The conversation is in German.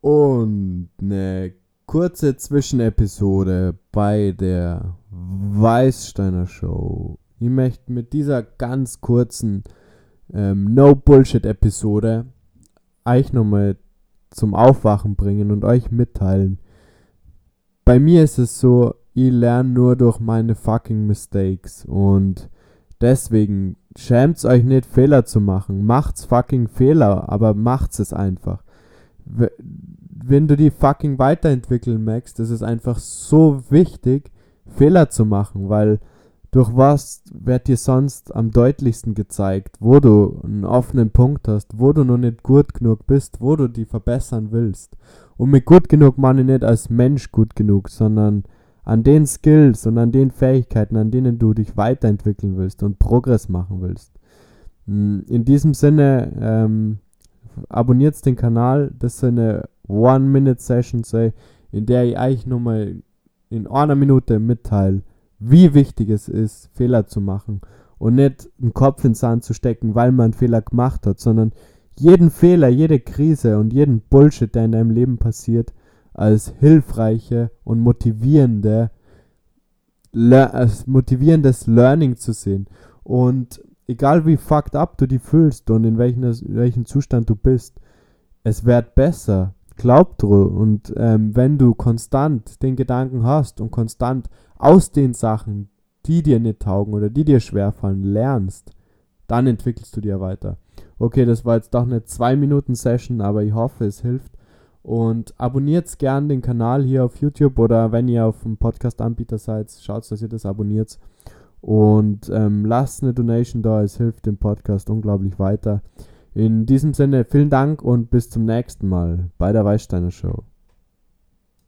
Und eine kurze Zwischenepisode bei der Weißsteiner Show. Ich möchte mit dieser ganz kurzen ähm, No-Bullshit-Episode euch nochmal zum Aufwachen bringen und euch mitteilen. Bei mir ist es so, ich lerne nur durch meine fucking Mistakes und deswegen schämt euch nicht Fehler zu machen. Macht's fucking Fehler, aber macht's es einfach. Wenn du die fucking weiterentwickeln magst, ist es einfach so wichtig, Fehler zu machen, weil durch was wird dir sonst am deutlichsten gezeigt, wo du einen offenen Punkt hast, wo du noch nicht gut genug bist, wo du die verbessern willst. Und mit gut genug meine ich nicht als Mensch gut genug, sondern an den Skills und an den Fähigkeiten, an denen du dich weiterentwickeln willst und Progress machen willst. Hm, in diesem Sinne, ähm, abonniert den Kanal. Das ist eine One-Minute-Session, in der ich eigentlich nur mal in einer Minute mitteile, wie wichtig es ist, Fehler zu machen und nicht einen Kopf ins Sand zu stecken, weil man einen Fehler gemacht hat, sondern jeden Fehler, jede Krise und jeden Bullshit, der in deinem Leben passiert, als hilfreiche und motivierende, als motivierendes Learning zu sehen. Und egal wie fucked up du dich fühlst und in welchem, in welchem Zustand du bist, es wird besser. Glaub dran. Und ähm, wenn du konstant den Gedanken hast und konstant aus den Sachen, die dir nicht taugen oder die dir schwerfallen, lernst, dann entwickelst du dir weiter. Okay, das war jetzt doch eine 2-Minuten-Session, aber ich hoffe, es hilft. Und abonniert gern den Kanal hier auf YouTube oder wenn ihr auf dem Podcast-Anbieter seid, schaut, dass ihr das abonniert. Und ähm, lasst eine Donation da, es hilft dem Podcast unglaublich weiter. In diesem Sinne, vielen Dank und bis zum nächsten Mal bei der Weißsteiner Show.